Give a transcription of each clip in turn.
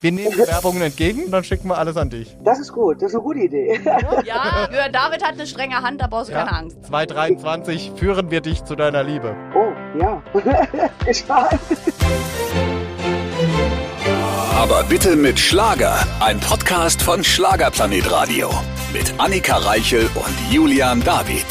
Wir nehmen die Werbungen entgegen und dann schicken wir alles an dich. Das ist gut, das ist eine gute Idee. Ja, David hat eine strenge Hand, da brauchst du keine Angst. 2023 führen wir dich zu deiner Liebe. Oh, ja. Gespannt. Aber bitte mit Schlager. Ein Podcast von Schlagerplanet Radio. Mit Annika Reichel und Julian David.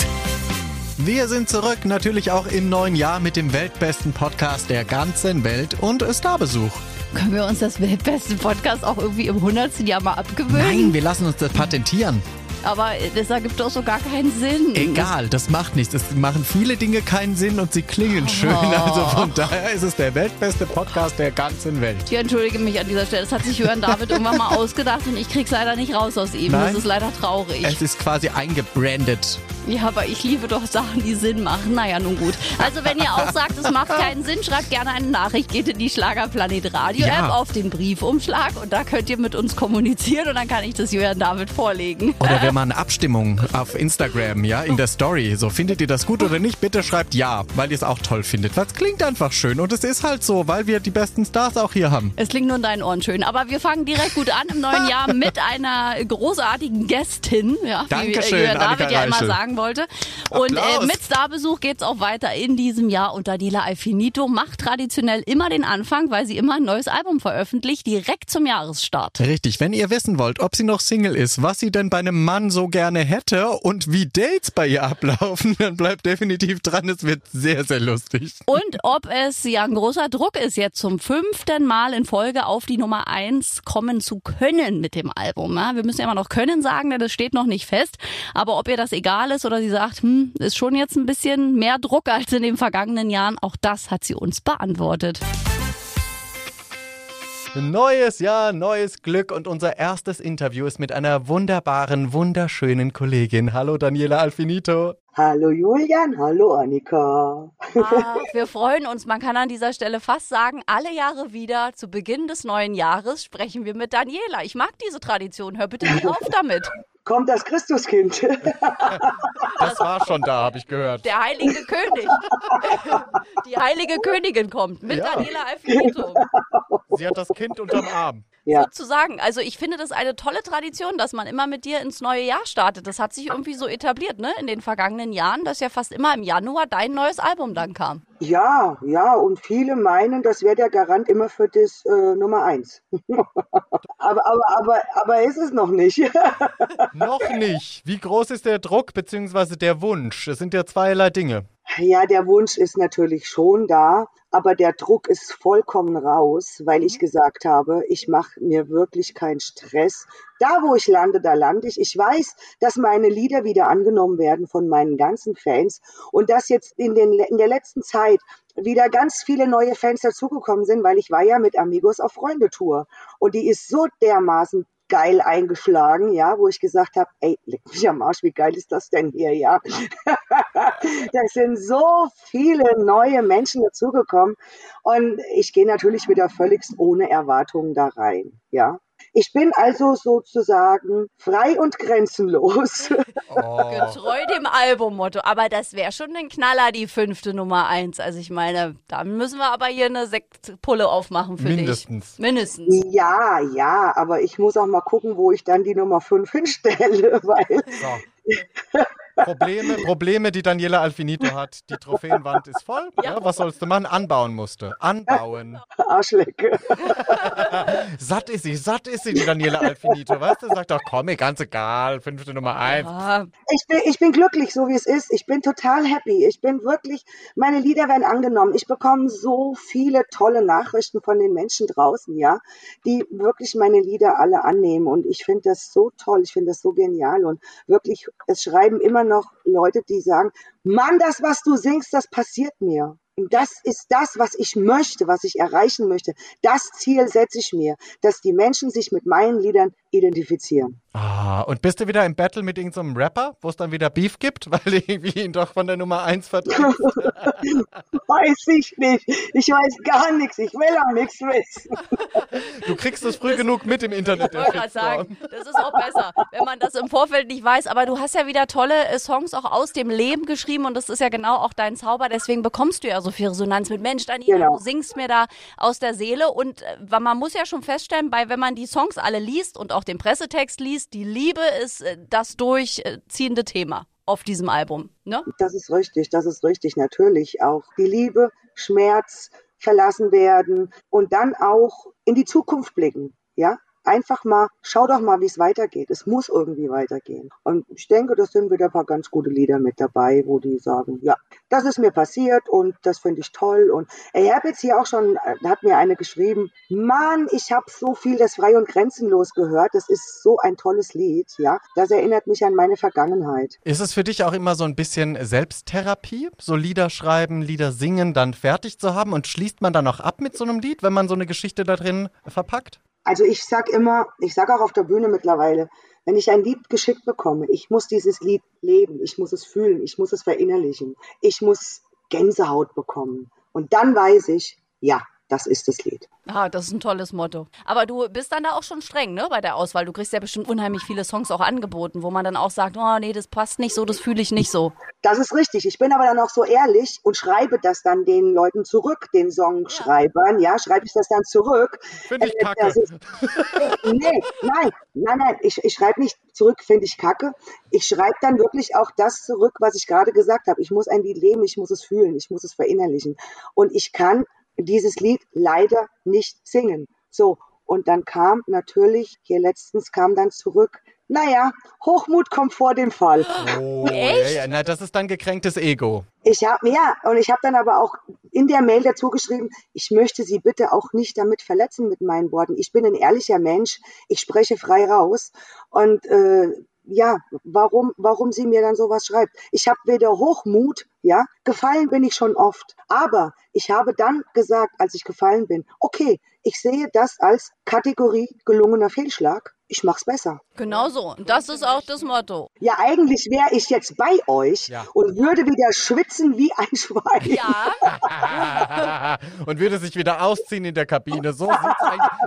Wir sind zurück, natürlich auch im neuen Jahr mit dem weltbesten Podcast der ganzen Welt und Starbesuch. Können wir uns das weltbeste Podcast auch irgendwie im 100. Jahr mal abgewöhnen? Nein, wir lassen uns das patentieren. Aber das ergibt doch so gar keinen Sinn. Egal, das macht nichts. Es machen viele Dinge keinen Sinn und sie klingen schön. Also von daher ist es der weltbeste Podcast der ganzen Welt. Ich entschuldige mich an dieser Stelle. Das hat sich Jörn David irgendwann mal ausgedacht und ich krieg's leider nicht raus aus ihm. Nein. Das ist leider traurig. Es ist quasi eingebrandet. Ja, aber ich liebe doch Sachen, die Sinn machen. Naja, nun gut. Also wenn ihr auch sagt, es macht keinen Sinn, schreibt gerne eine Nachricht, geht in die Schlagerplanet Radio App Ja. auf den Briefumschlag und da könnt ihr mit uns kommunizieren und dann kann ich das Jörn David vorlegen. Oder wenn man eine Abstimmung auf Instagram, ja, in der Story, so findet ihr das gut oder nicht, bitte schreibt ja, weil ihr es auch toll findet. Was klingt einfach schön und es ist halt so, weil wir die besten Stars auch hier haben. Es klingt nur in deinen Ohren schön, aber wir fangen direkt gut an im neuen Jahr mit einer großartigen Gästin, ja, wie Dankeschön, Jörn David Annika ja immer Reichel. sagen wollte. Und äh, mit Starbesuch geht's auch weiter in diesem Jahr und Daniela Alfinito macht traditionell immer den Anfang, weil sie immer ein neues Album veröffentlicht, direkt zum Jahresstart. Richtig, wenn ihr wissen wollt, ob sie noch Single ist, was sie denn bei einem Mann so gerne hätte und wie Dates bei ihr ablaufen, dann bleibt definitiv dran, es wird sehr, sehr lustig. Und ob es ja ein großer Druck ist, jetzt zum fünften Mal in Folge auf die Nummer eins kommen zu können mit dem Album. Ja, wir müssen ja immer noch können sagen, denn das steht noch nicht fest. Aber ob ihr das egal ist oder sie sagt, hm, ist schon jetzt ein bisschen mehr Druck als in den vergangenen Jahren, auch das hat sie uns beantwortet. Neues Jahr, neues Glück und unser erstes Interview ist mit einer wunderbaren, wunderschönen Kollegin. Hallo Daniela Alfinito. Hallo Julian, hallo Annika. Ah, wir freuen uns, man kann an dieser Stelle fast sagen, alle Jahre wieder zu Beginn des neuen Jahres sprechen wir mit Daniela. Ich mag diese Tradition, hör bitte nicht auf damit. Kommt das Christuskind? Das war schon da, habe ich gehört. Der heilige König. Die heilige Königin kommt mit Ja. Daniela Alfinito. Sie hat das Kind unterm Arm. Ja. Sozusagen. Also ich finde das eine tolle Tradition, dass man immer mit dir ins neue Jahr startet. Das hat sich irgendwie so etabliert, ne? In den vergangenen Jahren, dass ja fast immer im Januar dein neues Album dann kam. Ja, ja, und viele meinen, das wäre der Garant immer für das äh, Nummer eins. aber, aber, aber, aber ist es noch nicht. Noch nicht. Wie groß ist der Druck bzw. der Wunsch? Es sind ja zweierlei Dinge. Ja, der Wunsch ist natürlich schon da, aber der Druck ist vollkommen raus, weil ich gesagt habe, ich mache mir wirklich keinen Stress. Da, wo ich lande, da lande ich. Ich weiß, dass meine Lieder wieder angenommen werden von meinen ganzen Fans und dass jetzt in, den, in der letzten Zeit wieder ganz viele neue Fans dazugekommen sind, weil ich war ja mit Amigos auf Freundetour und die ist so dermaßen geil eingeschlagen, ja, wo ich gesagt habe, ey, leck mich am Arsch, wie geil ist das denn hier, ja. da sind so viele neue Menschen dazugekommen und ich gehe natürlich wieder völligst ohne Erwartungen da rein, ja. Ich bin also sozusagen frei und grenzenlos. Oh. Getreu dem Albummotto. Aber das wäre schon ein Knaller, die fünfte Nummer eins. Also ich meine, da müssen wir aber hier eine Sektpulle aufmachen für Mindestens. dich. Mindestens. ja, ja, aber ich muss auch mal gucken, wo ich dann die Nummer 5 hinstelle, weil So. Probleme, Probleme, die Daniela Alfinito hat. Die Trophäenwand ist voll. Ja. was sollst du machen? Anbauen musste. Anbauen. Arschlecke. Satt ist sie, satt ist sie, die Daniela Alfinito. Weißt du, sagt doch, komm, mir ganz egal. Fünfte Nummer eins. Ich bin, ich bin glücklich, so wie es ist. Ich bin total happy. Ich bin wirklich, meine Lieder werden angenommen. Ich bekomme so viele tolle Nachrichten von den Menschen draußen, ja, die wirklich meine Lieder alle annehmen. Und ich finde das so toll. Ich finde das so genial. Und wirklich, es schreiben immer noch Leute, die sagen, Mann, das, was du singst, das passiert mir. Das ist das, was ich möchte, was ich erreichen möchte. Das Ziel setze ich mir, dass die Menschen sich mit meinen Liedern identifizieren. Ah, und bist du wieder im Battle mit irgendeinem so Rapper, wo es dann wieder Beef gibt, weil irgendwie ihn doch von der Nummer 1 vertriebst? weiß ich nicht. Ich weiß gar nichts. Ich will auch nichts wissen. Du kriegst es früh das, genug mit im Internet. Ich wollte gerade sagen, das ist auch besser, wenn man das im Vorfeld nicht weiß. Aber du hast ja wieder tolle äh, Songs auch aus dem Leben geschrieben und das ist ja genau auch dein Zauber. Deswegen bekommst du ja so viel Resonanz mit Mensch, Daniela, genau. du singst mir da aus der Seele. Und äh, man muss ja schon feststellen, bei, wenn man die Songs alle liest und auch den Pressetext liest, die Liebe ist äh, das durchziehende Thema auf diesem Album, ne? Das ist richtig, das ist richtig, natürlich auch. Die Liebe, Schmerz, verlassen werden und dann auch in die Zukunft blicken, ja? Einfach mal, schau doch mal, wie es weitergeht. Es muss irgendwie weitergehen. Und ich denke, das sind wieder ein paar ganz gute Lieder mit dabei, wo die sagen, ja, das ist mir passiert und das finde ich toll. Und ich habe jetzt hier auch schon, äh, hat mir eine geschrieben, Mann, ich habe so viel das Frei und Grenzenlos gehört. Das ist so ein tolles Lied, ja. Das erinnert mich an meine Vergangenheit. Ist es für dich auch immer so ein bisschen Selbsttherapie? So Lieder schreiben, Lieder singen, dann fertig zu haben und schließt man dann auch ab mit so einem Lied, wenn man so eine Geschichte da drin verpackt? Also ich sag immer, ich sage auch auf der Bühne mittlerweile, wenn ich ein Lied geschickt bekomme, ich muss dieses Lied leben, ich muss es fühlen, ich muss es verinnerlichen, ich muss Gänsehaut bekommen. Und dann weiß ich, ja, das ist das Lied. Ah, das ist ein tolles Motto. Aber du bist dann da auch schon streng, ne, bei der Auswahl. Du kriegst ja bestimmt unheimlich viele Songs auch angeboten, wo man dann auch sagt, oh nee, das passt nicht so, das fühle ich nicht so. Das ist richtig. Ich bin aber dann auch so ehrlich und schreibe das dann den Leuten zurück, den Songschreibern. Ja, ja schreibe ich das dann zurück. Finde ich äh, kacke. Ist, nee, nein, nein, nein. Ich, ich schreibe nicht zurück, finde ich kacke. Ich schreibe dann wirklich auch das zurück, was ich gerade gesagt habe. Ich muss ein Lied leben, ich muss es fühlen, ich muss es verinnerlichen. Und ich kann dieses Lied leider nicht singen. So, und dann kam natürlich, hier letztens kam dann zurück, naja, Hochmut kommt vor dem Fall. Oh, Echt? Ja, ja, na, das ist dann gekränktes Ego. Ich habe ja, und ich habe dann aber auch in der Mail dazu geschrieben, ich möchte Sie bitte auch nicht damit verletzen mit meinen Worten. Ich bin ein ehrlicher Mensch, ich spreche frei raus und äh, ja, warum, warum sie mir dann sowas schreibt. Ich habe weder Hochmut, ja, gefallen bin ich schon oft, aber ich habe dann gesagt, als ich gefallen bin, okay, ich sehe das als Kategorie gelungener Fehlschlag ich mach's besser. Genau so. Und das ist auch das Motto. Ja, eigentlich wäre ich jetzt bei euch ja. und würde wieder schwitzen wie ein Schwein. Ja. und würde sich wieder ausziehen in der Kabine. So,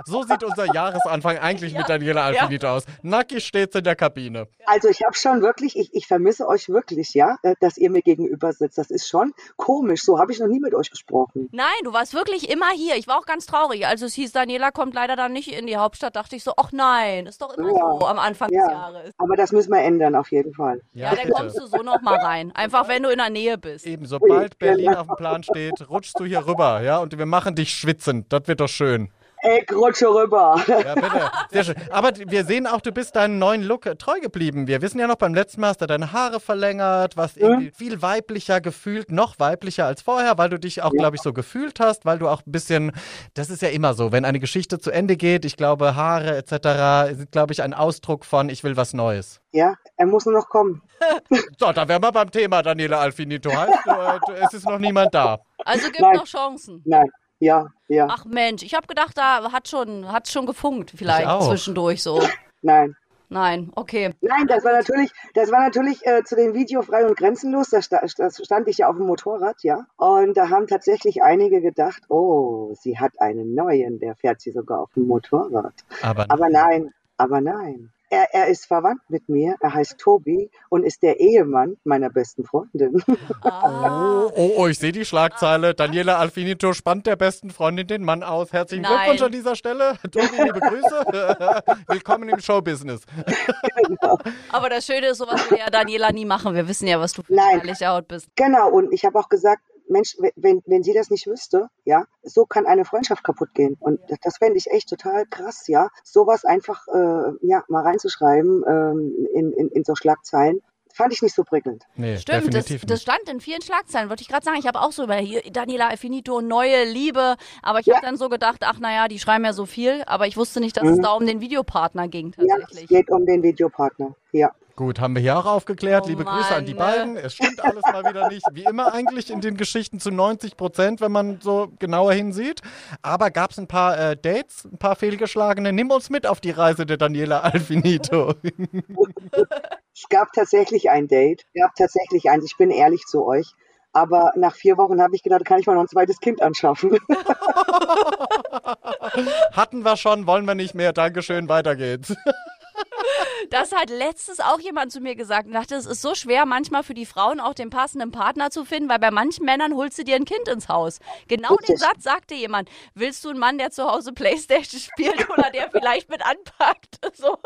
so sieht unser Jahresanfang eigentlich ja. mit Daniela Alfinito ja. aus. Nackig steht's in der Kabine. Also ich habe schon wirklich, ich, ich vermisse euch wirklich, ja, äh, dass ihr mir gegenüber sitzt. Das ist schon komisch. So habe ich noch nie mit euch gesprochen. Nein, du warst wirklich immer hier. Ich war auch ganz traurig. Also es hieß, Daniela kommt leider dann nicht in die Hauptstadt, dachte ich so, ach nein ist doch immer ja. so am Anfang ja. des Jahres. Aber das müssen wir ändern, auf jeden Fall. Ja, ja dann kommst du so noch mal rein. Einfach, wenn du in der Nähe bist. Eben, sobald Berlin auf dem Plan steht, rutschst du hier rüber, ja, und wir machen dich schwitzend. Das wird doch schön. Ey, rutsche rüber. Ja, bitte. Sehr schön. Aber wir sehen auch, du bist deinem neuen Look treu geblieben. Wir wissen ja noch, beim letzten Mal hast du deine Haare verlängert, warst mhm. irgendwie viel weiblicher gefühlt, noch weiblicher als vorher, weil du dich auch, ja. glaube ich, so gefühlt hast, weil du auch ein bisschen, das ist ja immer so, wenn eine Geschichte zu Ende geht, ich glaube, Haare etc. sind, glaube ich, ein Ausdruck von, ich will was Neues. Ja, er muss nur noch kommen. so, da wären wir beim Thema, Daniela Alfinito. Heißt, äh, es ist noch niemand da. Also gibt Nein. noch Chancen. Nein, ja, ja. Ach Mensch, ich habe gedacht, da hat schon, hat schon gefunkt vielleicht zwischendurch so. Nein. Nein, okay. Nein, das war natürlich, das war natürlich äh, zu dem Video frei und grenzenlos. Da sta das stand ich ja auf dem Motorrad, ja. Und da haben tatsächlich einige gedacht, oh, sie hat einen neuen, der fährt sie sogar auf dem Motorrad. Aber, aber nein, aber nein. Er, er ist verwandt mit mir, er heißt Tobi und ist der Ehemann meiner besten Freundin. Ah. Oh, oh, oh, ich sehe die Schlagzeile. Daniela Alfinito spannt der besten Freundin den Mann aus. Herzlichen Nein. Glückwunsch an dieser Stelle. Tobi, liebe Grüße. Willkommen im Showbusiness. Genau. Aber das Schöne ist, sowas will ja Daniela nie machen. Wir wissen ja, was du für ehrliche Haut bist. Genau, und ich habe auch gesagt, Mensch, wenn, wenn sie das nicht wüsste, ja, so kann eine Freundschaft kaputt gehen. Und das, das fände ich echt total krass, ja, sowas einfach äh, ja, mal reinzuschreiben ähm, in, in, in so Schlagzeilen fand ich nicht so prickelnd. Nee, Stimmt, das, das, stand in vielen Schlagzeilen, wollte ich gerade sagen. Ich habe auch so über hier, Daniela Affinito, neue Liebe, aber ich ja. habe dann so gedacht, ach naja, die schreiben ja so viel, aber ich wusste nicht, dass mhm. es da um den Videopartner ging tatsächlich. Ja, es geht um den Videopartner, ja. Gut, haben wir hier auch aufgeklärt. Oh Liebe Grüße an die Mann, ne? beiden. Es stimmt alles mal wieder nicht. Wie immer eigentlich in den Geschichten zu 90 Prozent, wenn man so genauer hinsieht. Aber gab es ein paar äh, Dates, ein paar fehlgeschlagene. Nimm uns mit auf die Reise der Daniela Alfinito. Es gab tatsächlich ein Date, es gab tatsächlich eins, ich bin ehrlich zu euch. Aber nach vier Wochen habe ich gedacht, kann ich mal noch ein zweites Kind anschaffen. Hatten wir schon, wollen wir nicht mehr. Dankeschön, weiter geht's. Das hat letztens auch jemand zu mir gesagt und dachte, es ist so schwer manchmal für die Frauen auch den passenden Partner zu finden, weil bei manchen Männern holst du dir ein Kind ins Haus. Genau den Richtig. Satz sagte jemand. Willst du einen Mann, der zu Hause Playstation spielt oder der vielleicht mit anpackt? So.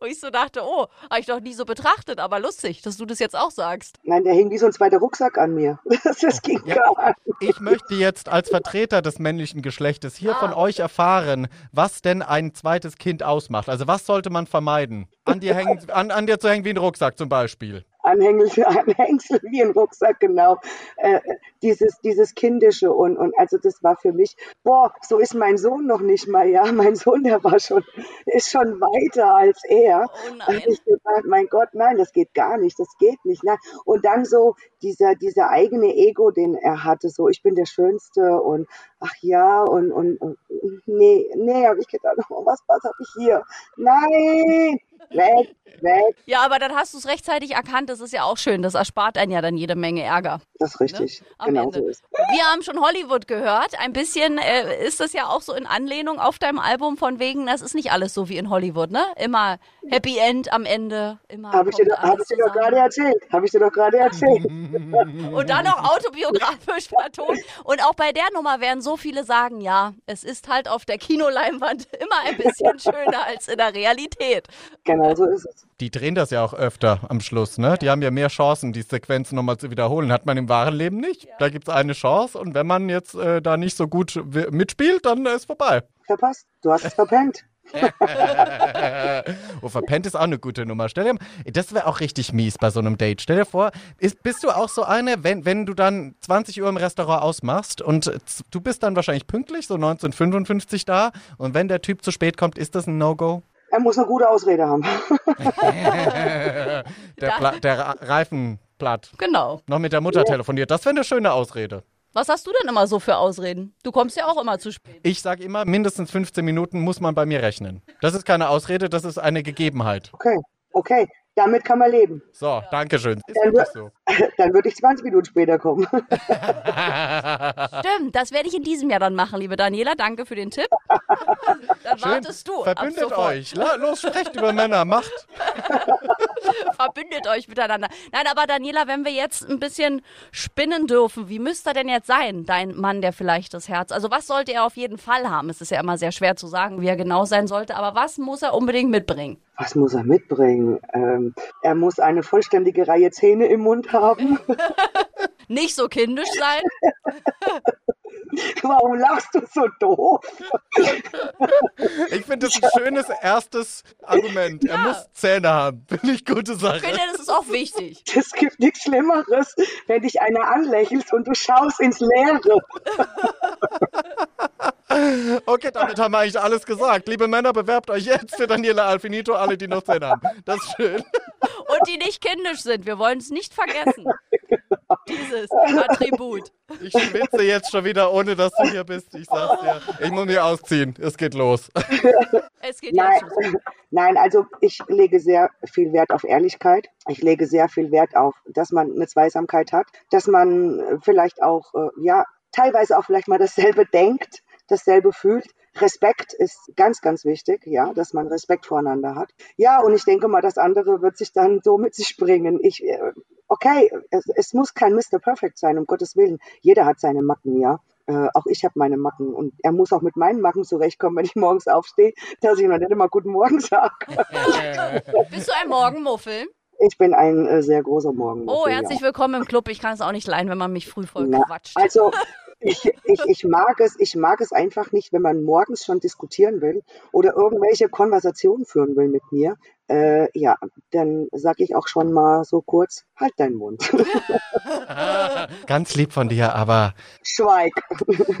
Und ich so dachte, oh, habe ich doch nie so betrachtet, aber lustig, dass du das jetzt auch sagst. Nein, der hing wie so ein zweiter Rucksack an mir. Das, das ging Ja. gar nicht. Ich möchte jetzt als Vertreter des männlichen Geschlechtes hier von euch erfahren, was denn ein zweites Kind ausmacht. Also was sollte man vermeiden? An dir, hängen, an, an dir zu hängen wie ein Rucksack zum Beispiel. Anhängsel, Anhängsel wie ein Rucksack, genau. Äh, dieses, dieses Kindische und, und also das war für mich, boah, so ist mein Sohn noch nicht mal, ja. Mein Sohn, der war schon, ist schon weiter als er. Oh Und nein. ich gesagt, mein Gott, nein, das geht gar nicht, das geht nicht. Nein. Und dann so dieser, dieser eigene Ego, den er hatte, so ich bin der Schönste und ach ja, und, und, und nee, nee, habe ich gedacht, oh, was, was habe ich hier? Nein, weg, weg. Ja, aber dann hast du es rechtzeitig erkannt. Das ist ja auch schön. Das erspart einen ja dann jede Menge Ärger. Das ist richtig, Am genau Ende. so ist. Wir haben schon Hollywood gehört. Ein bisschen äh, ist das ja auch so in Anlehnung auf deinem Album von wegen, das ist nicht alles so wie in Hollywood, ne? Immer Happy End am Ende. Immer Habe ich, dir, doch- hab ich dir doch gerade erzählt. Habe ich dir doch gerade erzählt. Und dann noch autobiografisch vertont. Und auch bei der Nummer werden so viele sagen, ja, es ist halt auf der Kinoleinwand immer ein bisschen schöner als in der Realität. genau so ist es. Die drehen das ja auch öfter am Schluss, ne? Die haben ja mehr Chancen, die Sequenzen nochmal zu wiederholen. Hat man im wahren Leben nicht. Da gibt es eine Chance und wenn man jetzt äh, da nicht so gut mitspielt, dann ist vorbei. Verpasst. Du hast es verpennt. oh, verpennt ist auch eine gute Nummer. Stell dir, das wäre auch richtig mies bei so einem Date. Stell dir vor, ist, bist du auch so eine, wenn, wenn du dann 20 Uhr im Restaurant ausmachst und du bist dann wahrscheinlich pünktlich, so 1955 da und wenn der Typ zu spät kommt, ist das ein No-Go? Er muss eine gute Ausrede haben. Der, Pla der Reifen platt. Genau. Noch mit der Mutter telefoniert. Das wäre eine schöne Ausrede. Was hast du denn immer so für Ausreden? Du kommst ja auch immer zu spät. Ich sage immer, mindestens 15 Minuten muss man bei mir rechnen. Das ist keine Ausrede, das ist eine Gegebenheit. Okay, okay. Damit kann man leben. So, danke schön. Ist Dann so. Dann würde ich 20 Minuten später kommen. Stimmt, das werde ich in diesem Jahr dann machen, liebe Daniela. Danke für den Tipp. Dann Schön. wartest du. Verbündet euch. Los, sprecht über Männer. Macht. Verbündet euch miteinander. Nein, aber Daniela, wenn wir jetzt ein bisschen spinnen dürfen, wie müsste er denn jetzt sein, dein Mann, der vielleicht das Herz? Also was sollte er auf jeden Fall haben? Es ist ja immer sehr schwer zu sagen, wie er genau sein sollte, aber was muss er unbedingt mitbringen? Was muss er mitbringen? Ähm, er muss eine vollständige Reihe Zähne im Mund haben. Nicht so kindisch sein? Warum lachst du so doof? Ich finde das ein schönes erstes Argument. Er Ja. muss Zähne haben. Finde ich gute Ich Sache. finde, das ist auch wichtig. Es gibt nichts Schlimmeres, wenn dich einer anlächelt und du schaust ins Leere. Okay, damit haben wir eigentlich alles gesagt. Liebe Männer, bewerbt euch jetzt für Daniela Alfinito, alle, die noch Zähne haben. Das ist schön. Und die nicht kindisch sind. Wir wollen es nicht vergessen. Dieses Attribut. Ich schwitze jetzt schon wieder, ohne dass du hier bist. Ich sag's dir. Ich muss mich ausziehen. Es geht los. Es geht Nein, schon. nein, also ich lege sehr viel Wert auf Ehrlichkeit. Ich lege sehr viel Wert auf, dass man eine Zweisamkeit hat, dass man vielleicht auch, äh, ja, teilweise auch vielleicht mal dasselbe denkt, dasselbe fühlt. Respekt ist ganz, ganz wichtig, ja, dass man Respekt voreinander hat. Ja, und ich denke mal, das andere wird sich dann so mit sich bringen. Ich, äh, okay, es, es muss kein Mr. Perfect sein, um Gottes Willen. Jeder hat seine Macken, ja. Äh, auch ich habe meine Macken und er muss auch mit meinen Macken zurechtkommen, wenn ich morgens aufstehe, dass ich noch nicht immer Guten Morgen sage. Bist du ein Morgenmuffel? Ich bin ein äh, sehr großer Morgen. Oh, herzlich willkommen im Club. Ich kann es auch nicht leiden, wenn man mich früh voll Na, quatscht. Also ich, ich, ich mag es, ich mag es einfach nicht, wenn man morgens schon diskutieren will oder irgendwelche Konversationen führen will mit mir, äh, ja, dann sage ich auch schon mal so kurz, halt deinen Mund. Ganz lieb von dir, aber Schweig.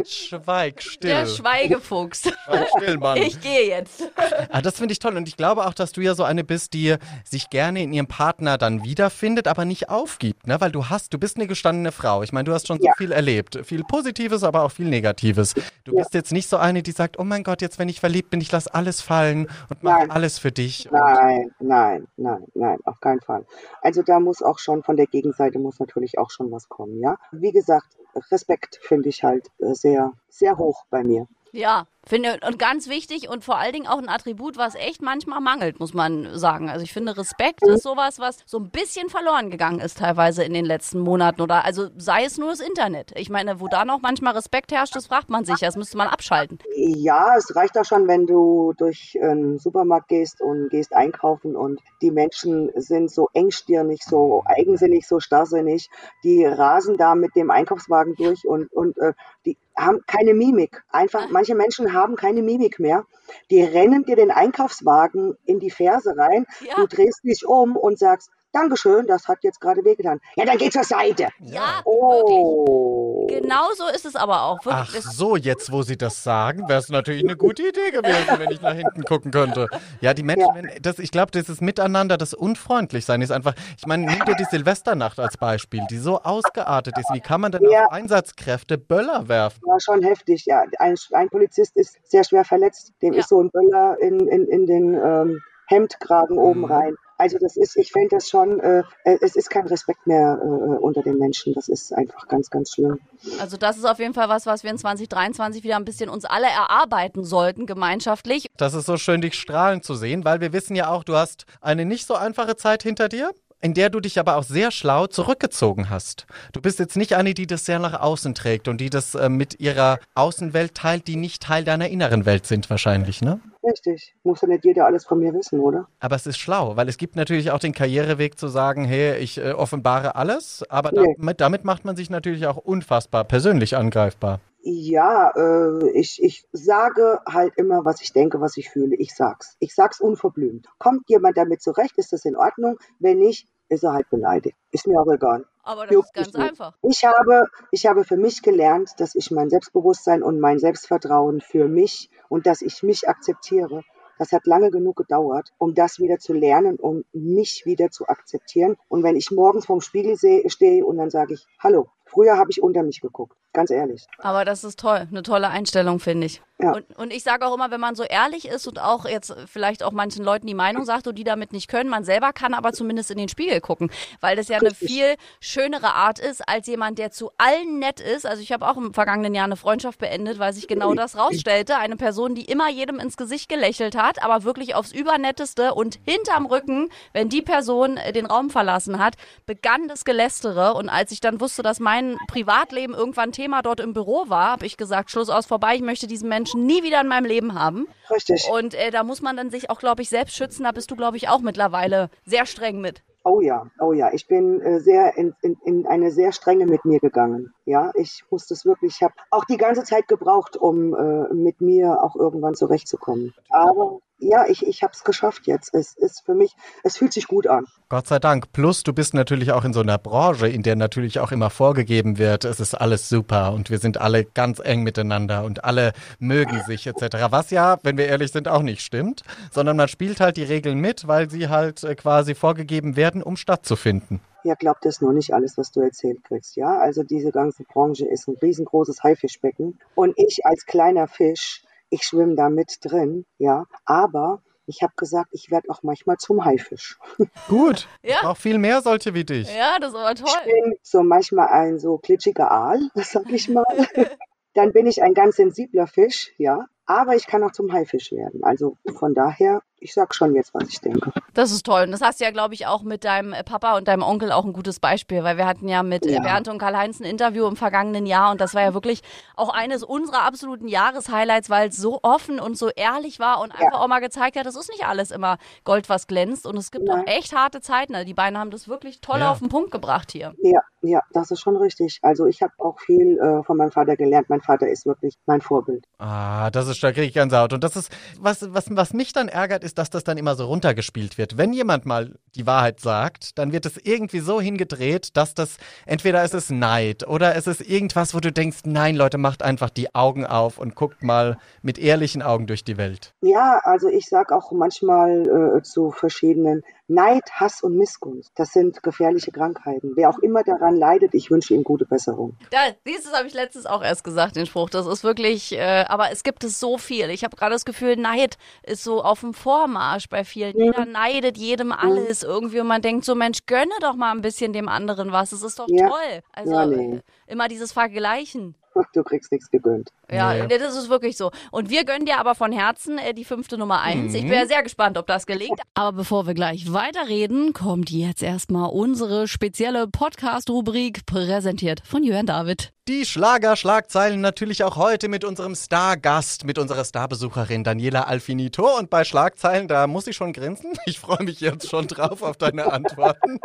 schweig still. Der Schweigefuchs. Schweig still, Mann. Ich gehe jetzt. Ah, das finde ich toll und ich glaube auch, dass du ja so eine bist, die sich gerne in ihrem Partner dann wiederfindet, aber nicht aufgibt, ne? Weil du hast, du bist eine gestandene Frau. Ich meine, du hast schon so Ja. viel erlebt, viel Positives, aber auch viel Negatives. Du Ja. bist jetzt nicht so eine, die sagt, oh mein Gott, jetzt wenn ich verliebt bin, ich lasse alles fallen und mache Nein. alles für dich. Und Nein, nein, nein, nein, auf keinen Fall. Also da muss auch schon von der Gegenseite muss natürlich auch schon was kommen, ja. Wie gesagt, Respekt finde ich halt äh, sehr, sehr hoch bei mir. Ja, finde und ganz wichtig und vor allen Dingen auch ein Attribut, was echt manchmal mangelt, muss man sagen. Also ich finde Respekt ist sowas, was so ein bisschen verloren gegangen ist teilweise in den letzten Monaten oder also sei es nur das Internet. Ich meine, wo da noch manchmal Respekt herrscht, das fragt man sich, das müsste man abschalten. Ja, es reicht auch schon, wenn du durch einen Supermarkt gehst und gehst einkaufen und die Menschen sind so engstirnig, so eigensinnig, so starrsinnig. Die rasen da mit dem Einkaufswagen durch und, und äh, die haben keine Mimik. Einfach, manche Menschen haben keine Mimik mehr. Die rennen dir den Einkaufswagen in die Ferse rein. Ja. Du drehst dich um und sagst, Dankeschön, das hat jetzt gerade wehgetan. Ja, dann geh zur Seite. Ja, wirklich. Genau so ist es aber auch. Wirklich. Ach so, jetzt wo Sie das sagen, wäre es natürlich eine gute Idee gewesen, wenn ich nach hinten gucken könnte. Ja, die Menschen, Ja. wenn, das, ich glaube, dieses Miteinander, das Unfreundlichsein ist einfach, ich meine, nimm dir die Silvesternacht als Beispiel, die so ausgeartet ist. Wie kann man denn Ja. auf Einsatzkräfte Böller werfen? war schon heftig, ja. Ein, ein Polizist ist sehr schwer verletzt. Dem Ja. ist so ein Böller in, in, in den ähm, Hemdkragen oben Mhm. rein. Also das ist, ich finde das schon, äh, äh, es ist kein Respekt mehr äh, unter den Menschen. Das ist einfach ganz, ganz schlimm. Also das ist auf jeden Fall was, was wir in 2023 wieder ein bisschen uns alle erarbeiten sollten, gemeinschaftlich. Das ist so schön, dich strahlen zu sehen, weil wir wissen ja auch, du hast eine nicht so einfache Zeit hinter dir. In der du dich aber auch sehr schlau zurückgezogen hast. Du bist jetzt nicht eine, die das sehr nach außen trägt und die das äh, mit ihrer Außenwelt teilt, die nicht Teil deiner inneren Welt sind, wahrscheinlich, ne? Richtig. Muss ja nicht jeder alles von mir wissen, oder? Aber es ist schlau, weil es gibt natürlich auch den Karriereweg zu sagen, hey, ich äh, offenbare alles, aber Nee. damit, damit macht man sich natürlich auch unfassbar persönlich angreifbar. Ja, äh, ich, ich sage halt immer, was ich denke, was ich fühle. Ich sag's. Ich sag's unverblümt. Kommt jemand damit zurecht, ist das in Ordnung? Wenn nicht, ist er halt beleidigt. Ist mir auch egal. Aber das Juckt ist ganz einfach. Ich habe, ich habe für mich gelernt, dass ich mein Selbstbewusstsein und mein Selbstvertrauen für mich und dass ich mich akzeptiere. Das hat lange genug gedauert, um das wieder zu lernen, um mich wieder zu akzeptieren. Und wenn ich morgens vorm Spiegel seh- stehe und dann sage ich, hallo, früher habe ich unter mich geguckt, ganz ehrlich. Aber das ist toll, eine tolle Einstellung, finde ich. Ja. Und, und ich sage auch immer, wenn man so ehrlich ist und auch jetzt vielleicht auch manchen Leuten die Meinung sagt und die damit nicht können, man selber kann aber zumindest in den Spiegel gucken, weil das ja eine viel schönere Art ist, als jemand, der zu allen nett ist. Also ich habe auch im vergangenen Jahr eine Freundschaft beendet, weil sich genau das rausstellte. Eine Person, die immer jedem ins Gesicht gelächelt hat, aber wirklich aufs Übernetteste und hinterm Rücken, wenn die Person äh, den Raum verlassen hat, begann das Gelästere. Und als ich dann wusste, dass mein Privatleben irgendwann Thema dort im Büro war, habe ich gesagt, Schluss aus vorbei, ich möchte diesen Menschen nie wieder in meinem Leben haben. Richtig. Und äh, da muss man dann sich auch, glaube ich, selbst schützen. Da bist du, glaube ich, auch mittlerweile sehr streng mit. Oh ja, oh ja, ich bin äh, sehr in, in, in eine sehr strenge mit mir gegangen. Ja, ich musste es wirklich, ich habe auch die ganze Zeit gebraucht, um äh, mit mir auch irgendwann zurechtzukommen. Aber ja, ich, ich habe es geschafft jetzt. Es ist für mich, es fühlt sich gut an. Gott sei Dank. Plus, du bist natürlich auch in so einer Branche, in der natürlich auch immer vorgegeben wird, es ist alles super und wir sind alle ganz eng miteinander und alle mögen sich etc. Was ja, wenn wir ehrlich sind, auch nicht stimmt, sondern man spielt halt die Regeln mit, weil sie halt äh, quasi vorgegeben werden, um stattzufinden. Ja, glaub das nur nicht alles, was du erzählt kriegst. Ja, also diese ganze Branche ist ein riesengroßes Haifischbecken und ich als kleiner Fisch, ich schwimme da mit drin. Ja, aber ich habe gesagt, ich werde auch manchmal zum Haifisch. Gut. Ja. Ich brauch viel mehr solche wie dich. Ja, das ist aber Ich toll. bin so manchmal ein so glitschiger Aal, sag ich mal. Dann bin ich ein ganz sensibler Fisch, ja. Aber ich kann auch zum Haifisch werden. Also von daher, ich sag schon jetzt, was ich denke. Das ist toll. Und das hast du ja, glaube ich, auch mit deinem äh, Papa und deinem Onkel auch ein gutes Beispiel, weil wir hatten ja mit äh, Ja. Bernd und Karl-Heinz ein Interview im vergangenen Jahr und das war ja wirklich auch eines unserer absoluten Jahreshighlights, weil es so offen und so ehrlich war und einfach auch mal gezeigt hat, das ist nicht alles immer Gold, was glänzt und es gibt auch Nein. echt harte Zeiten. Also die beiden haben das wirklich toll Ja. auf den Punkt gebracht hier. Ja, ja, das ist schon richtig. Also ich habe auch viel äh, von meinem Vater gelernt. Mein Vater ist wirklich mein Vorbild. Ah, das ist, da kriege ich Gänsehaut. Und das ist, was, was, was mich dann ärgert, ist ist, dass das dann immer so runtergespielt wird. Wenn jemand mal die Wahrheit sagt, dann wird es irgendwie so hingedreht, dass das entweder ist es Neid oder es ist irgendwas, wo du denkst, nein, Leute, macht einfach die Augen auf und guckt mal mit ehrlichen Augen durch die Welt. Ja, also ich sag auch manchmal äh, zu verschiedenen Neid, Hass und Missgunst. Das sind gefährliche Krankheiten. Wer auch immer daran leidet, ich wünsche ihm gute Besserung. Da, dieses habe ich letztens auch erst gesagt, den Spruch. Das ist wirklich, äh, aber es gibt es so viel. Ich habe gerade das Gefühl, Neid ist so auf dem Vormarsch bei vielen. Mhm. Jeder neidet jedem alles mhm. irgendwie und man denkt so, Mensch, gönne doch mal ein bisschen dem anderen was. Es ist doch ja. toll. Also ja, nee. immer dieses Vergleichen. Du kriegst nichts gegönnt. Ja, nee. das ist wirklich so. Und wir gönnen dir aber von Herzen äh, die fünfte Nummer eins. Mhm. Ich bin ja sehr gespannt, ob das gelingt. Aber bevor wir gleich weiterreden, kommt jetzt erstmal unsere spezielle Podcast-Rubrik, präsentiert von Jörn David. Die Schlager-Schlagzeilen natürlich auch heute mit unserem Stargast, mit unserer Starbesucherin Daniela Alfinito. Und bei Schlagzeilen, da muss ich schon grinsen. Ich freue mich jetzt schon drauf auf deine Antworten.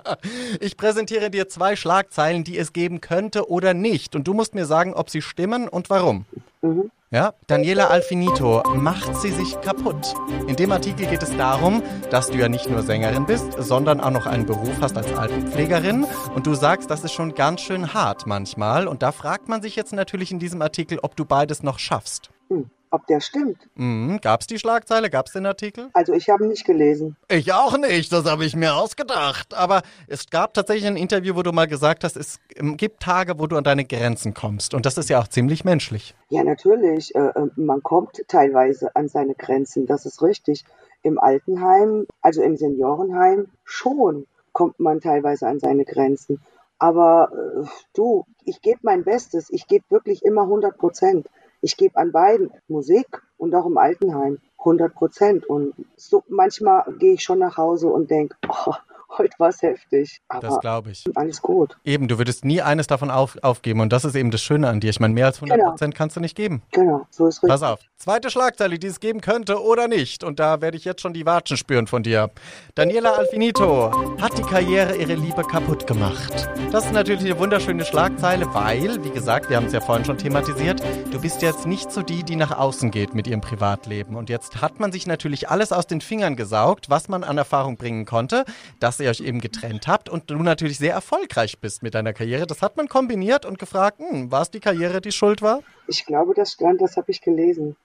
ich präsentiere dir zwei Schlagzeilen, die es geben könnte oder nicht. Und du musst mir sagen, ob sie stimmen und warum. Mhm. Ja, Daniela Alfinito, macht sie sich kaputt? In dem Artikel geht es darum, dass du ja nicht nur Sängerin bist, sondern auch noch einen Beruf hast als Altenpflegerin. Und du sagst, das ist schon ganz schön hart manchmal. Und da fragt man sich jetzt natürlich in diesem Artikel, ob du beides noch schaffst. Mhm ob der stimmt. Mhm. Gab es die Schlagzeile? Gab es den Artikel? Also ich habe ihn nicht gelesen. Ich auch nicht, das habe ich mir ausgedacht. Aber es gab tatsächlich ein Interview, wo du mal gesagt hast, es gibt Tage, wo du an deine Grenzen kommst. Und das ist ja auch ziemlich menschlich. Ja, natürlich. Äh, äh, man kommt teilweise an seine Grenzen, das ist richtig. Im Altenheim, also im Seniorenheim, schon kommt man teilweise an seine Grenzen. Aber äh, du, ich gebe mein Bestes. Ich gebe wirklich immer 100 Prozent. Ich gebe an beiden Musik und auch im Altenheim 100 Prozent. Und so manchmal gehe ich schon nach Hause und denke, oh, heute war es heftig. Aber das glaube ich. Alles gut. Eben, du würdest nie eines davon auf, aufgeben. Und das ist eben das Schöne an dir. Ich meine, mehr als 100 Prozent genau. kannst du nicht geben. Genau, so ist richtig. Pass auf. Zweite Schlagzeile, die es geben könnte oder nicht. Und da werde ich jetzt schon die Watschen spüren von dir. Daniela Alfinito hat die Karriere ihre Liebe kaputt gemacht. Das ist natürlich eine wunderschöne Schlagzeile, weil, wie gesagt, wir haben es ja vorhin schon thematisiert, du bist jetzt nicht so die, die nach außen geht mit ihrem Privatleben. Und jetzt hat man sich natürlich alles aus den Fingern gesaugt, was man an Erfahrung bringen konnte. Das ihr euch eben getrennt habt und du natürlich sehr erfolgreich bist mit deiner Karriere. Das hat man kombiniert und gefragt, hm, war es die Karriere, die schuld war? Ich glaube, das stand, das habe ich gelesen.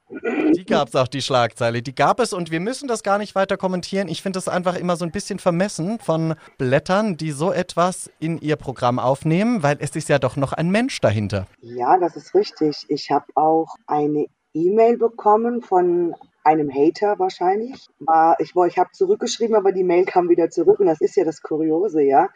Die gab es auch, die Schlagzeile. Die gab es und wir müssen das gar nicht weiter kommentieren. Ich finde das einfach immer so ein bisschen vermessen von Blättern, die so etwas in ihr Programm aufnehmen, weil es ist ja doch noch ein Mensch dahinter. Ja, das ist richtig. Ich habe auch eine E-Mail bekommen von einem Hater wahrscheinlich. Ich, ich habe zurückgeschrieben, aber die Mail kam wieder zurück und das ist ja das Kuriose, ja.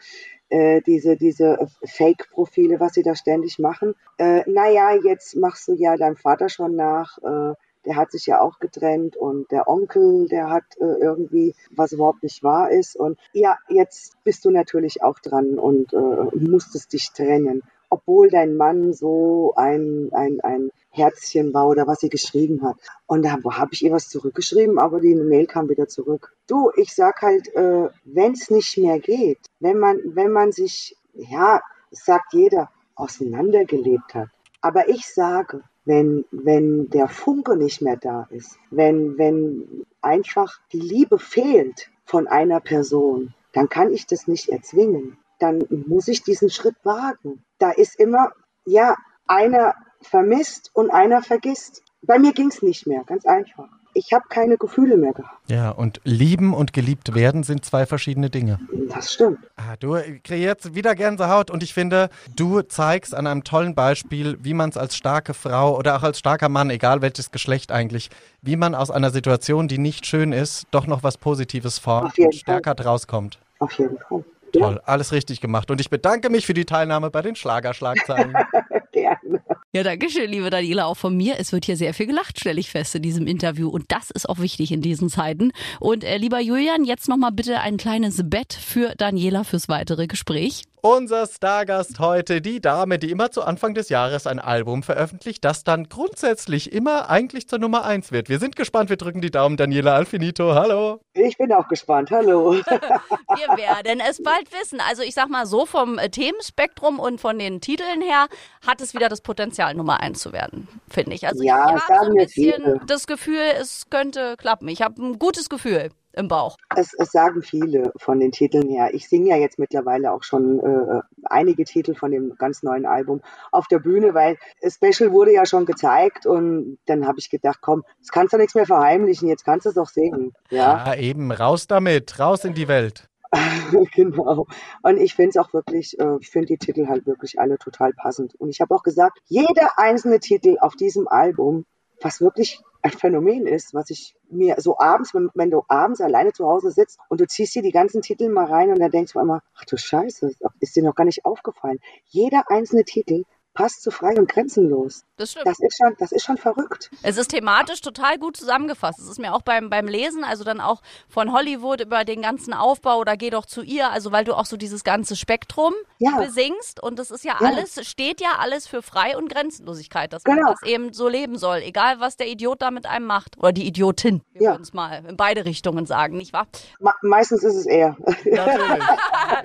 Äh, diese diese Fake-Profile, was sie da ständig machen. Äh, naja, jetzt machst du ja deinem Vater schon nach. Äh, der hat sich ja auch getrennt und der Onkel, der hat äh, irgendwie, was überhaupt nicht wahr ist. Und ja, jetzt bist du natürlich auch dran und äh, musstest dich trennen obwohl dein Mann so ein, ein, ein Herzchen war oder was sie geschrieben hat. Und da habe ich ihr was zurückgeschrieben, aber die Mail kam wieder zurück. Du, ich sag halt, äh, wenn es nicht mehr geht, wenn man, wenn man sich, ja, sagt jeder, auseinandergelebt hat. Aber ich sage, wenn, wenn der Funke nicht mehr da ist, wenn, wenn einfach die Liebe fehlt von einer Person, dann kann ich das nicht erzwingen dann muss ich diesen Schritt wagen. Da ist immer, ja, einer vermisst und einer vergisst. Bei mir ging es nicht mehr, ganz einfach. Ich habe keine Gefühle mehr gehabt. Ja, und lieben und geliebt werden sind zwei verschiedene Dinge. Das stimmt. Ah, du kreierst wieder Gänsehaut und ich finde, du zeigst an einem tollen Beispiel, wie man es als starke Frau oder auch als starker Mann, egal welches Geschlecht eigentlich, wie man aus einer Situation, die nicht schön ist, doch noch was Positives formt und stärker draus kommt. Auf jeden Fall. Toll, alles richtig gemacht. Und ich bedanke mich für die Teilnahme bei den Schlagerschlagzeilen. Gerne. Ja, danke schön, liebe Daniela, auch von mir. Es wird hier sehr viel gelacht, stelle ich fest in diesem Interview. Und das ist auch wichtig in diesen Zeiten. Und äh, lieber Julian, jetzt nochmal bitte ein kleines Bett für Daniela fürs weitere Gespräch. Unser Stargast heute, die Dame, die immer zu Anfang des Jahres ein Album veröffentlicht, das dann grundsätzlich immer eigentlich zur Nummer 1 wird. Wir sind gespannt, wir drücken die Daumen. Daniela Alfinito, hallo. Ich bin auch gespannt, hallo. wir werden es bald wissen. Also ich sag mal so, vom äh, Themenspektrum und von den Titeln her hat es wieder das Potenzial, Nummer 1 zu werden, finde ich. Also ja, ich habe so ein bisschen viele. das Gefühl, es könnte klappen. Ich habe ein gutes Gefühl im Bauch. Es, es, sagen viele von den Titeln her. Ich singe ja jetzt mittlerweile auch schon äh, einige Titel von dem ganz neuen Album auf der Bühne, weil Special wurde ja schon gezeigt und dann habe ich gedacht, komm, jetzt kannst du nichts mehr verheimlichen, jetzt kannst du es auch singen. Ja? ja, eben, raus damit, raus in die Welt. genau. Und ich finde es auch wirklich, äh, ich finde die Titel halt wirklich alle total passend. Und ich habe auch gesagt, jeder einzelne Titel auf diesem Album, was wirklich ein Phänomen ist, was ich mir so abends, wenn, wenn, du abends alleine zu Hause sitzt und du ziehst dir die ganzen Titel mal rein und dann denkst du immer, ach du Scheiße, ist dir noch gar nicht aufgefallen. Jeder einzelne Titel passt zu frei und grenzenlos. Das stimmt. Das ist schon, das ist schon verrückt. Es ist thematisch total gut zusammengefasst. Es ist mir auch beim, beim Lesen, also dann auch von Hollywood über den ganzen Aufbau oder geh doch zu ihr, also weil du auch so dieses ganze Spektrum ja. besingst und das ist ja, ja, alles, steht ja alles für Frei und Grenzenlosigkeit, dass genau. man das eben so leben soll, egal was der Idiot da mit einem macht oder die Idiotin, wir ja. uns mal in beide Richtungen sagen, nicht wahr? Me meistens ist es eher. Natürlich.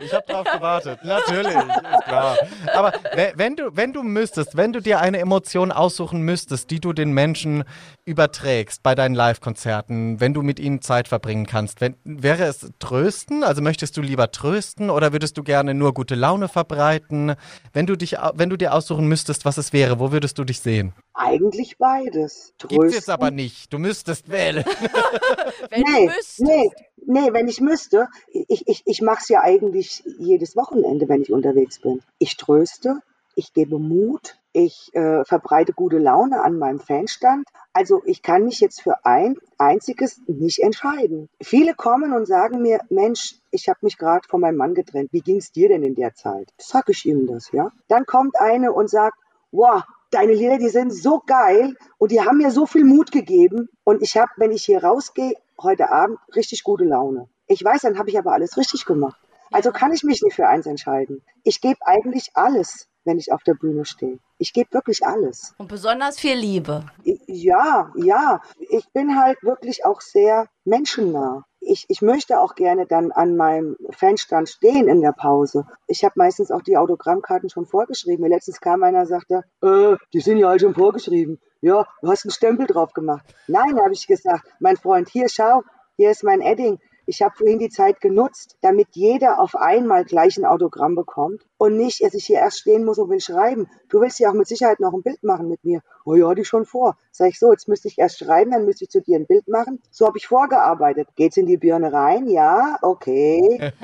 Ich habe drauf gewartet. Natürlich, ist klar. Aber wenn du, wenn du müsstest, wenn du dir eine Emotion aussuchen müsstest, die du den Menschen überträgst bei deinen Live-Konzerten, wenn du mit ihnen Zeit verbringen kannst, wenn, wäre es trösten? Also möchtest du lieber trösten oder würdest du gerne nur gute Laune verbreiten? Wenn du dich, wenn du dir aussuchen müsstest, was es wäre, wo würdest du dich sehen? Eigentlich beides. Trösten. Gibt es aber nicht. Du müsstest wählen. wenn nee, du müsstest. Nee, nee, wenn ich müsste. Ich, ich, ich mache es ja eigentlich jedes Wochenende, wenn ich unterwegs bin. Ich tröste, ich gebe Mut, ich äh, verbreite gute Laune an meinem Fanstand. Also ich kann mich jetzt für ein einziges nicht entscheiden. Viele kommen und sagen mir, Mensch, ich habe mich gerade von meinem Mann getrennt. Wie ging es dir denn in der Zeit? Sag ich ihm das, ja? Dann kommt eine und sagt, wow, deine Lieder, die sind so geil und die haben mir so viel Mut gegeben. Und ich habe, wenn ich hier rausgehe, heute Abend richtig gute Laune. Ich weiß, dann habe ich aber alles richtig gemacht. Also kann ich mich nicht für eins entscheiden. Ich gebe eigentlich alles wenn ich auf der Bühne stehe. Ich gebe wirklich alles. Und besonders viel Liebe. Ja, ja. Ich bin halt wirklich auch sehr menschennah. Ich, ich möchte auch gerne dann an meinem Fanstand stehen in der Pause. Ich habe meistens auch die Autogrammkarten schon vorgeschrieben. Letztens kam einer und sagte, äh, die sind ja alle schon vorgeschrieben. Ja, du hast einen Stempel drauf gemacht. Nein, habe ich gesagt, mein Freund, hier schau, hier ist mein Edding. Ich habe vorhin die Zeit genutzt, damit jeder auf einmal gleich ein Autogramm bekommt und nicht, dass ich hier erst stehen muss und will schreiben. Du willst ja auch mit Sicherheit noch ein Bild machen mit mir. Oh ja, ich schon vor. Sag ich so, jetzt müsste ich erst schreiben, dann müsste ich zu dir ein Bild machen. So habe ich vorgearbeitet. Geht's in die Birne rein? Ja, okay.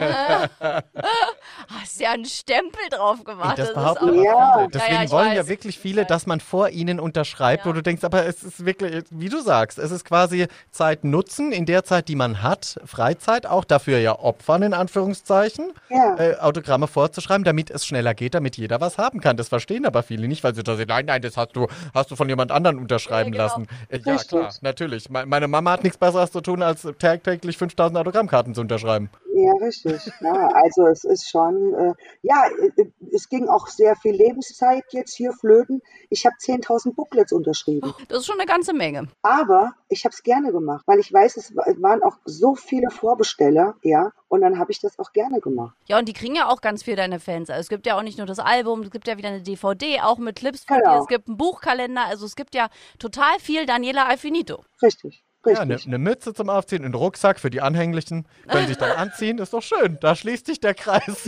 Hast ja einen Stempel drauf gemacht. Das, das behaupten ja. Deswegen ja, ja, wollen weiß. ja wirklich viele, dass man vor ihnen unterschreibt, ja. wo du denkst, aber es ist wirklich, wie du sagst, es ist quasi Zeit nutzen in der Zeit, die man hat, Freizeit auch dafür ja opfern, in Anführungszeichen, äh, Autogramme vorzuschreiben, damit es schneller geht, damit jeder was haben kann. Das verstehen aber viele nicht, weil sie da sagen, nein, nein, das hast du, hast du von jemand anderen unterschreiben genau. lassen. Äh, ja, klar, natürlich. Meine Mama hat nichts Besseres zu tun, als täglich 5000 Autogrammkarten zu unterschreiben. Ja, richtig. Ja, also es ist schon, äh, ja, äh, es ging auch sehr viel Lebenszeit jetzt hier flöten. Ich habe 10.000 Booklets unterschrieben. Das ist schon eine ganze Menge. Aber ich habe es gerne gemacht, weil ich weiß, es waren auch so viele Vorbesteller, ja, und dann habe ich das auch gerne gemacht. Ja, und die kriegen ja auch ganz viel deine Fans. Also es gibt ja auch nicht nur das Album, es gibt ja wieder eine DVD, auch mit Clips von genau. dir, es gibt einen Buchkalender, also es gibt ja total viel Daniela Alfinito. Richtig. Ja, eine, eine, Mütze zum Aufziehen, einen Rucksack für die Anhänglichen. Können sich dann anziehen, ist doch schön. Da schließt sich der Kreis. es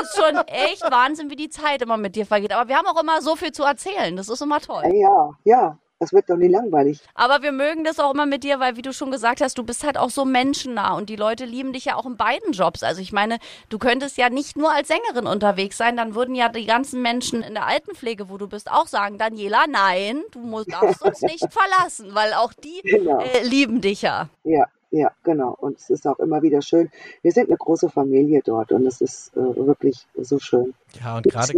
ist schon echt Wahnsinn, wie die Zeit immer mit dir vergeht. Aber wir haben auch immer so viel zu erzählen. Das ist immer toll. Ja, ja. Das wird doch nie langweilig. Aber wir mögen das auch immer mit dir, weil, wie du schon gesagt hast, du bist halt auch so menschennah und die Leute lieben dich ja auch in beiden Jobs. Also ich meine, du könntest ja nicht nur als Sängerin unterwegs sein, dann würden ja die ganzen Menschen in der Altenpflege, wo du bist, auch sagen, Daniela, nein, du musst, darfst uns nicht verlassen, weil auch die genau. äh, lieben dich ja. Ja, Ja, genau. Und es ist auch immer wieder schön. Wir sind eine große Familie dort und es ist äh, wirklich so schön. Ja, und gerade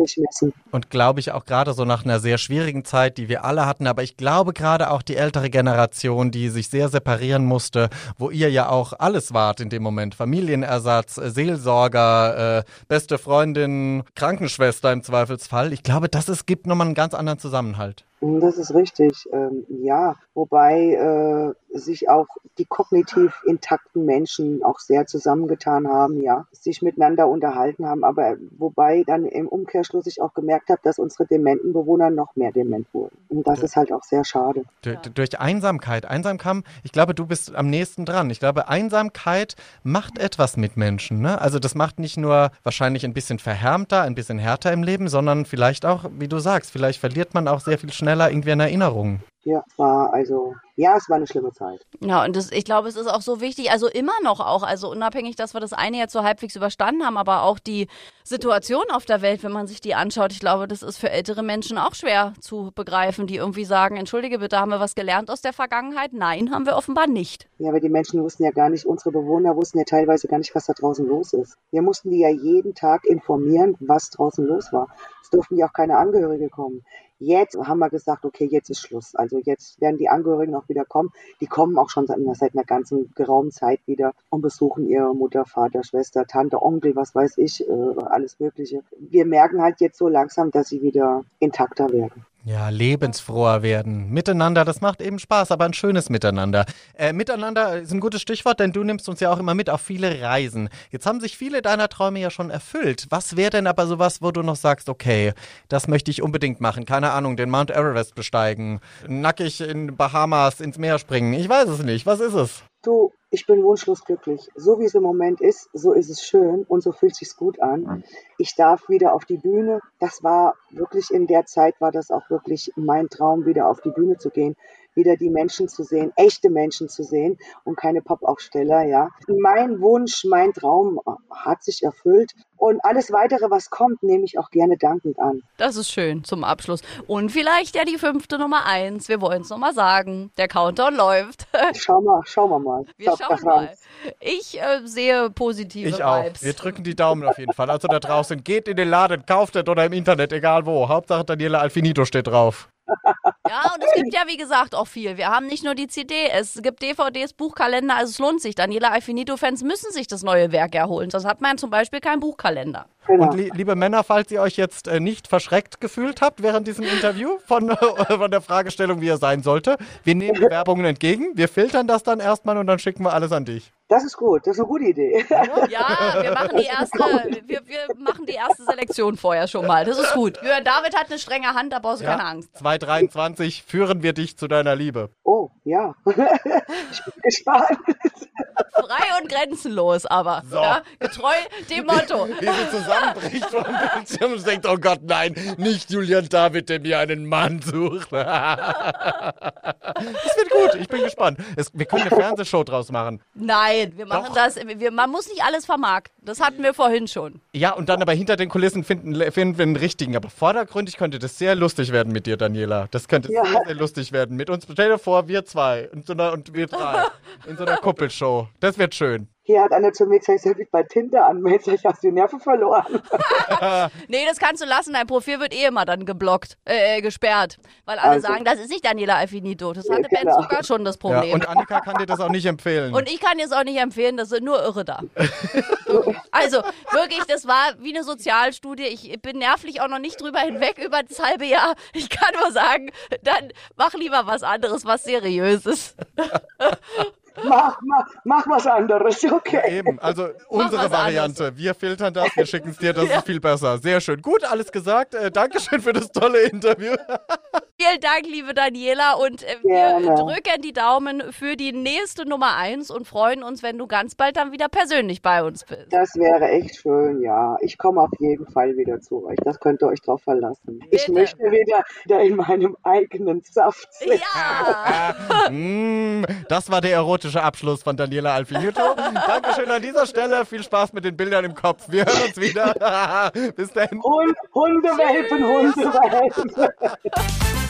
und glaube ich auch gerade so nach einer sehr schwierigen Zeit, die wir alle hatten, aber ich glaube gerade auch die ältere Generation, die sich sehr separieren musste, wo ihr ja auch alles wart in dem Moment, Familienersatz, äh, Seelsorger, äh, beste Freundin, Krankenschwester im Zweifelsfall. Ich glaube, das ist, gibt nochmal einen ganz anderen Zusammenhalt. Das ist richtig, ähm, ja. Wobei äh, sich auch die kognitiv intakten Menschen auch sehr zusammengetan haben, ja, sich miteinander unterhalten haben, aber wobei dann im Umkehrschluss ich auch gemerkt habe, dass unsere dementen Bewohner noch mehr dement wurden. Und das ja. ist halt auch sehr schade. Durch, durch Einsamkeit. Einsamkeit, ich glaube, du bist am nächsten dran. Ich glaube, Einsamkeit macht etwas mit Menschen. Ne? Also das macht nicht nur wahrscheinlich ein bisschen verhärmter, ein bisschen härter im Leben, sondern vielleicht auch, wie du sagst, vielleicht verliert man auch sehr viel schneller schneller irgendwie in Erinnerung. Ja, war also, ja, es war eine schlimme Zeit. Ja, und das, ich glaube, es ist auch so wichtig, also immer noch auch, also unabhängig, dass wir das eine jetzt so halbwegs überstanden haben, aber auch die Situation auf der Welt, wenn man sich die anschaut, ich glaube, das ist für ältere Menschen auch schwer zu begreifen, die irgendwie sagen, entschuldige bitte, haben wir was gelernt aus der Vergangenheit? Nein, haben wir offenbar nicht. Ja, aber die Menschen wussten ja gar nicht, unsere Bewohner wussten ja teilweise gar nicht, was da draußen los ist. Wir mussten die ja jeden Tag informieren, was draußen los war. Es durften ja auch keine Angehörige kommen. Jetzt haben wir gesagt, okay, jetzt ist Schluss. Also jetzt werden die Angehörigen auch wieder kommen. Die kommen auch schon seit, seit einer ganzen geraumen Zeit wieder und besuchen ihre Mutter, Vater, Schwester, Tante, Onkel, was weiß ich, äh, alles Mögliche. Wir merken halt jetzt so langsam, dass sie wieder intakter werden. Ja, lebensfroher werden. Miteinander, das macht eben Spaß, aber ein schönes Miteinander. Äh, miteinander ist ein gutes Stichwort, denn du nimmst uns ja auch immer mit auf viele Reisen. Jetzt haben sich viele deiner Träume ja schon erfüllt. Was wäre denn aber sowas, wo du noch sagst, okay, das möchte ich unbedingt machen? Keine Ahnung, den Mount Everest besteigen, nackig in Bahamas ins Meer springen. Ich weiß es nicht. Was ist es? Du, ich bin wunschlos glücklich. So wie es im Moment ist, so ist es schön und so fühlt sich's gut an. Ich darf wieder auf die Bühne. Das war wirklich in der Zeit war das auch wirklich mein Traum, wieder auf die Bühne zu gehen, wieder die Menschen zu sehen, echte Menschen zu sehen und keine Pop-Aufsteller, ja. Mein Wunsch, mein Traum hat sich erfüllt und alles weitere, was kommt, nehme ich auch gerne dankend an. Das ist schön zum Abschluss. Und vielleicht ja die fünfte Nummer eins. Wir wollen es nochmal sagen. Der Countdown läuft. Schau mal, schauen wir mal. Wir schauen mal. Ich äh, sehe positive ich auch. Wir drücken die Daumen auf jeden Fall. Also da draußen, geht in den Laden, kauft es oder im Internet, egal wo. Hauptsache Daniela Alfinito steht drauf. Ja, und es gibt ja, wie gesagt, auch viel. Wir haben nicht nur die CD, es gibt DVDs, Buchkalender, also es lohnt sich. Daniela Alfinito-Fans müssen sich das neue Werk erholen. Sonst hat man zum Beispiel keinen Buchkalender. Genau. Und li liebe Männer, falls ihr euch jetzt äh, nicht verschreckt gefühlt habt während diesem Interview von, äh, von der Fragestellung, wie er sein sollte, wir nehmen Werbungen entgegen, wir filtern das dann erstmal und dann schicken wir alles an dich. Das ist gut, das ist eine gute Idee. Ja, wir machen die erste, wir, wir machen die erste Selektion vorher schon mal. Das ist gut. Jörn David hat eine strenge Hand, da brauchst du ja. keine Angst. 2023 führen wir dich zu deiner Liebe. Oh, ja. ich bin gespannt. Frei und grenzenlos, aber. So. Ja, getreu dem Motto. Wie sie zusammenbricht vom Bildschirm und denkt, oh Gott, nein, nicht Julian David, der mir einen Mann sucht. das wird gut, ich bin gespannt. Es, wir können eine Fernsehshow draus machen. Nein, wir machen Doch. das. Wir, man muss nicht alles vermarkten. Das hatten wir vorhin schon. Ja, und dann aber hinter den Kulissen finden, finden wir einen richtigen. Aber vordergründig könnte das sehr lustig werden mit dir, Daniela. Das könnte ja. sehr, sehr lustig werden. Mit uns, stell dir vor, wir zwei und, so einer, und wir drei in so einer Kuppelshow. Das wird schön. Hier hat einer zu mir gesagt, soll ich bei Tinder anmelden? Ich hast die Nerven verloren. nee, das kannst du lassen. Dein Profil wird eh immer dann geblockt, äh, äh, gesperrt. Weil alle also. sagen, das ist nicht Daniela Alfinito. Das hatte ja, genau. Ben sogar schon das Problem. Ja, und Annika kann dir das auch nicht empfehlen. Und ich kann dir es auch nicht empfehlen, das sind nur Irre da. also, wirklich, das war wie eine Sozialstudie. Ich bin nervlich auch noch nicht drüber hinweg über das halbe Jahr. Ich kann nur sagen, dann mach lieber was anderes, was Seriöses mach, mach, mach was anderes, okay. Ja, eben, also unsere Variante. Anderes. Wir filtern das, wir schicken es dir, das ja. ist viel besser. Sehr schön. Gut, alles gesagt. Äh, Dankeschön für das tolle Interview. Vielen Dank, liebe Daniela. Und äh, wir Gerne. drücken die Daumen für die nächste Nummer 1 und freuen uns, wenn du ganz bald dann wieder persönlich bei uns bist. Das wäre echt schön, ja. Ich komme auf jeden Fall wieder zu euch. Das könnt ihr euch drauf verlassen. Bitte. Ich möchte wieder, wieder in meinem eigenen Saft sitzen. Ja! mm, das war der erotische Abschluss von Daniela Alfinito. Dankeschön an dieser Stelle. Viel Spaß mit den Bildern im Kopf. Wir hören uns wieder. Bis dahin. Hund, Hundewelpen, Hundewelpen.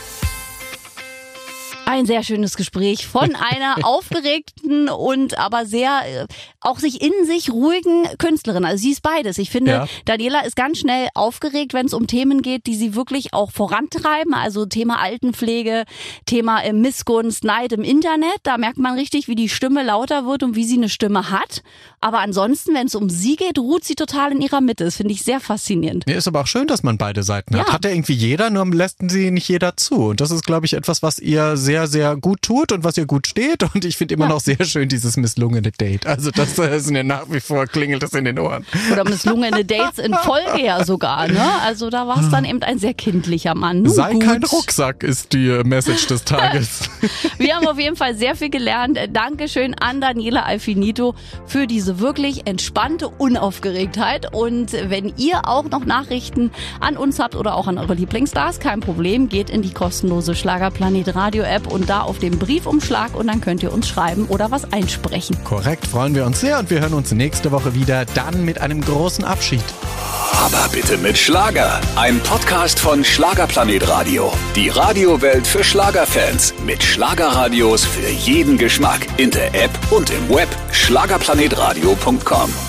Ein sehr schönes Gespräch von einer aufgeregten und aber sehr äh, auch sich in sich ruhigen Künstlerin. Also sie ist beides. Ich finde, Ja. Daniela ist ganz schnell aufgeregt, wenn es um Themen geht, die sie wirklich auch vorantreiben. Also Thema Altenpflege, Thema äh, Missgunst, Neid im Internet. Da merkt man richtig, wie die Stimme lauter wird und wie sie eine Stimme hat. Aber ansonsten, wenn es um sie geht, ruht sie total in ihrer Mitte. Das finde ich sehr faszinierend. Nee, ist aber auch schön, dass man beide Seiten hat. Ja. Hat ja irgendwie jeder, nur lässt sie nicht jeder zu. Und das ist, glaube ich, etwas, was ihr sehr, sehr gut tut und was ihr gut steht. Und ich finde immer Ja. noch sehr schön dieses misslungene Date. Also das ist mir nach wie vor klingelt das in den Ohren. Oder misslungene Dates in Folge ja sogar. Ne? Also da war es dann eben ein sehr kindlicher Mann. Nun Sei gut. kein Rucksack ist die Message des Tages. Wir haben auf jeden Fall sehr viel gelernt. Dankeschön an Daniela Alfinito für diese wirklich entspannte Unaufgeregtheit. Und wenn ihr auch noch Nachrichten an uns habt oder auch an eure Lieblingsstars, kein Problem, geht in die kostenlose Schlagerplanet Radio App und da auf den Briefumschlag und dann könnt ihr uns schreiben oder was einsprechen. Korrekt, freuen wir uns sehr und wir hören uns nächste Woche wieder, dann mit einem großen Abschied. Aber bitte mit Schlager. Ein Podcast von Schlagerplanet Radio. Die Radiowelt für Schlagerfans. Mit Schlagerradios für jeden Geschmack. In der App und im Web. Schlagerplanetradio.com.